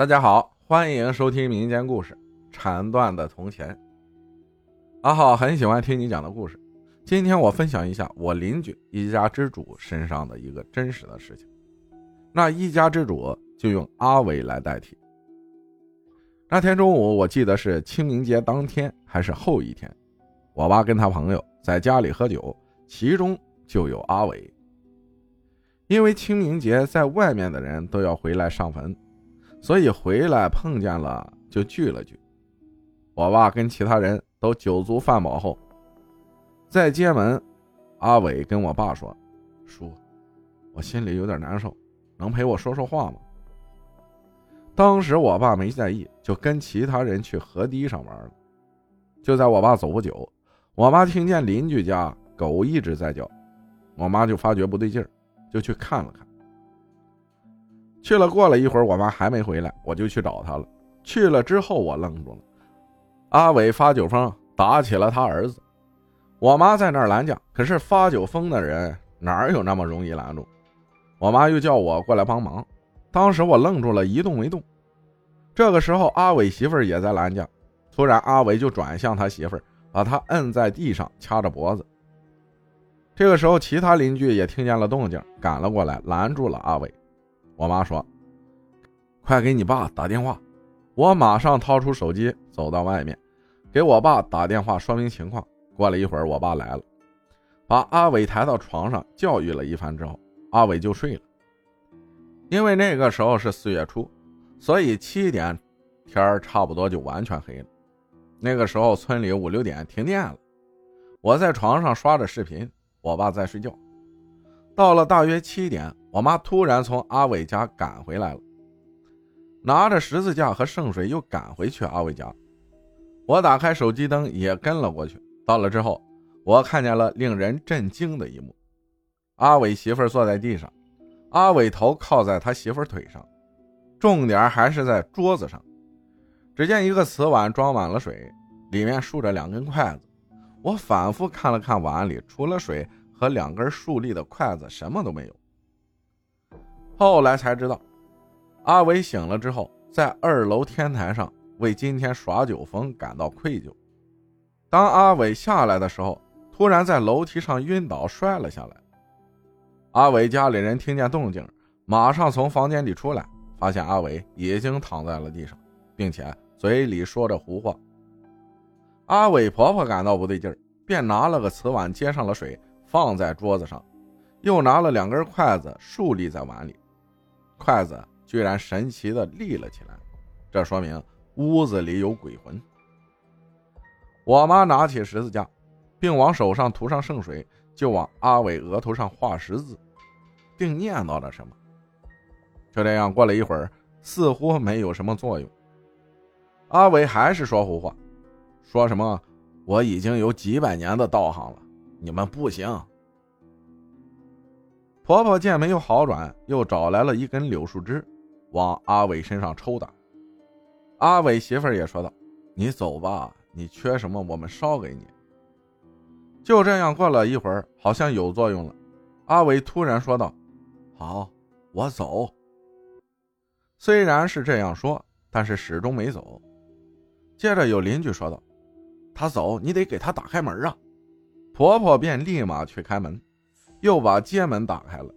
大家好，欢迎收听民间故事《铲断的铜钱》。阿浩很喜欢听你讲的故事，今天我分享一下我邻居一家之主身上的一个真实的事情。那一家之主就用阿伟来代替。那天中午，我记得是清明节当天还是后一天，我爸跟他朋友在家里喝酒，其中就有阿伟。因为清明节在外面的人都要回来上坟。所以回来碰见了就聚了聚，我爸跟其他人都酒足饭饱后，在街门，阿伟跟我爸说：“叔，我心里有点难受，能陪我说说话吗？”当时我爸没在意，就跟其他人去河堤上玩了。就在我爸走不久，我妈听见邻居家狗一直在叫，我妈就发觉不对劲儿，就去看了看。去了，过了一会儿，我妈还没回来，我就去找她了。去了之后，我愣住了。阿伟发酒疯，打起了他儿子。我妈在那儿拦架，可是发酒疯的人哪有那么容易拦住？我妈又叫我过来帮忙。当时我愣住了，一动没动。这个时候，阿伟媳妇儿也在拦架。突然，阿伟就转向他媳妇儿，把他摁在地上，掐着脖子。这个时候，其他邻居也听见了动静，赶了过来，拦住了阿伟。我妈说：“快给你爸打电话。”我马上掏出手机，走到外面，给我爸打电话说明情况。过了一会儿，我爸来了，把阿伟抬到床上教育了一番之后，阿伟就睡了。因为那个时候是四月初，所以七点天差不多就完全黑了。那个时候村里五六点停电了，我在床上刷着视频，我爸在睡觉。到了大约七点。我妈突然从阿伟家赶回来了，拿着十字架和圣水又赶回去阿伟家。我打开手机灯也跟了过去。到了之后，我看见了令人震惊的一幕：阿伟媳妇坐在地上，阿伟头靠在他媳妇腿上，重点还是在桌子上。只见一个瓷碗装满了水，里面竖着两根筷子。我反复看了看碗里，除了水和两根竖立的筷子，什么都没有。后来才知道，阿伟醒了之后，在二楼天台上为今天耍酒疯感到愧疚。当阿伟下来的时候，突然在楼梯上晕倒摔了下来。阿伟家里人听见动静，马上从房间里出来，发现阿伟已经躺在了地上，并且嘴里说着胡话。阿伟婆婆感到不对劲儿，便拿了个瓷碗接上了水，放在桌子上，又拿了两根筷子竖立在碗里。筷子居然神奇的立了起来，这说明屋子里有鬼魂。我妈拿起十字架，并往手上涂上圣水，就往阿伟额头上画十字，并念叨着什么。就这样过了一会儿，似乎没有什么作用。阿伟还是说胡话，说什么我已经有几百年的道行了，你们不行。婆婆见没有好转，又找来了一根柳树枝，往阿伟身上抽打。阿伟媳妇儿也说道：“你走吧，你缺什么我们烧给你。”就这样过了一会儿，好像有作用了。阿伟突然说道：“好，我走。”虽然是这样说，但是始终没走。接着有邻居说道：“他走，你得给他打开门啊！”婆婆便立马去开门。又把街门打开了，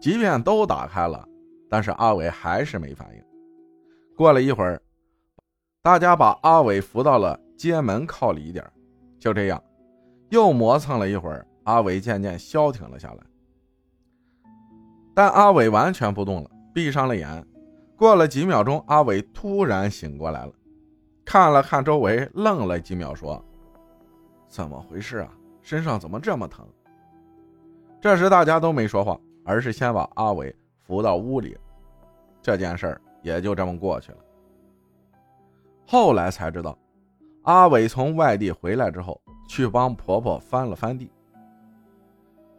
即便都打开了，但是阿伟还是没反应。过了一会儿，大家把阿伟扶到了街门靠里一点，就这样，又磨蹭了一会儿，阿伟渐渐消停了下来。但阿伟完全不动了，闭上了眼。过了几秒钟，阿伟突然醒过来了，看了看周围，愣了几秒，说：“怎么回事啊？身上怎么这么疼？”这时大家都没说话，而是先把阿伟扶到屋里，这件事儿也就这么过去了。后来才知道，阿伟从外地回来之后，去帮婆婆翻了翻地，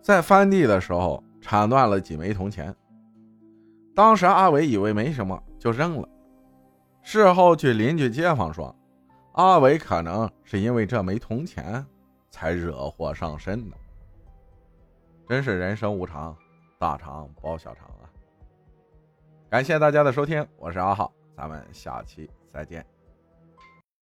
在翻地的时候铲断了几枚铜钱。当时阿伟以为没什么，就扔了。事后据邻居街坊说，阿伟可能是因为这枚铜钱，才惹祸上身呢。真是人生无常，大肠包小肠啊！感谢大家的收听，我是阿浩，咱们下期再见。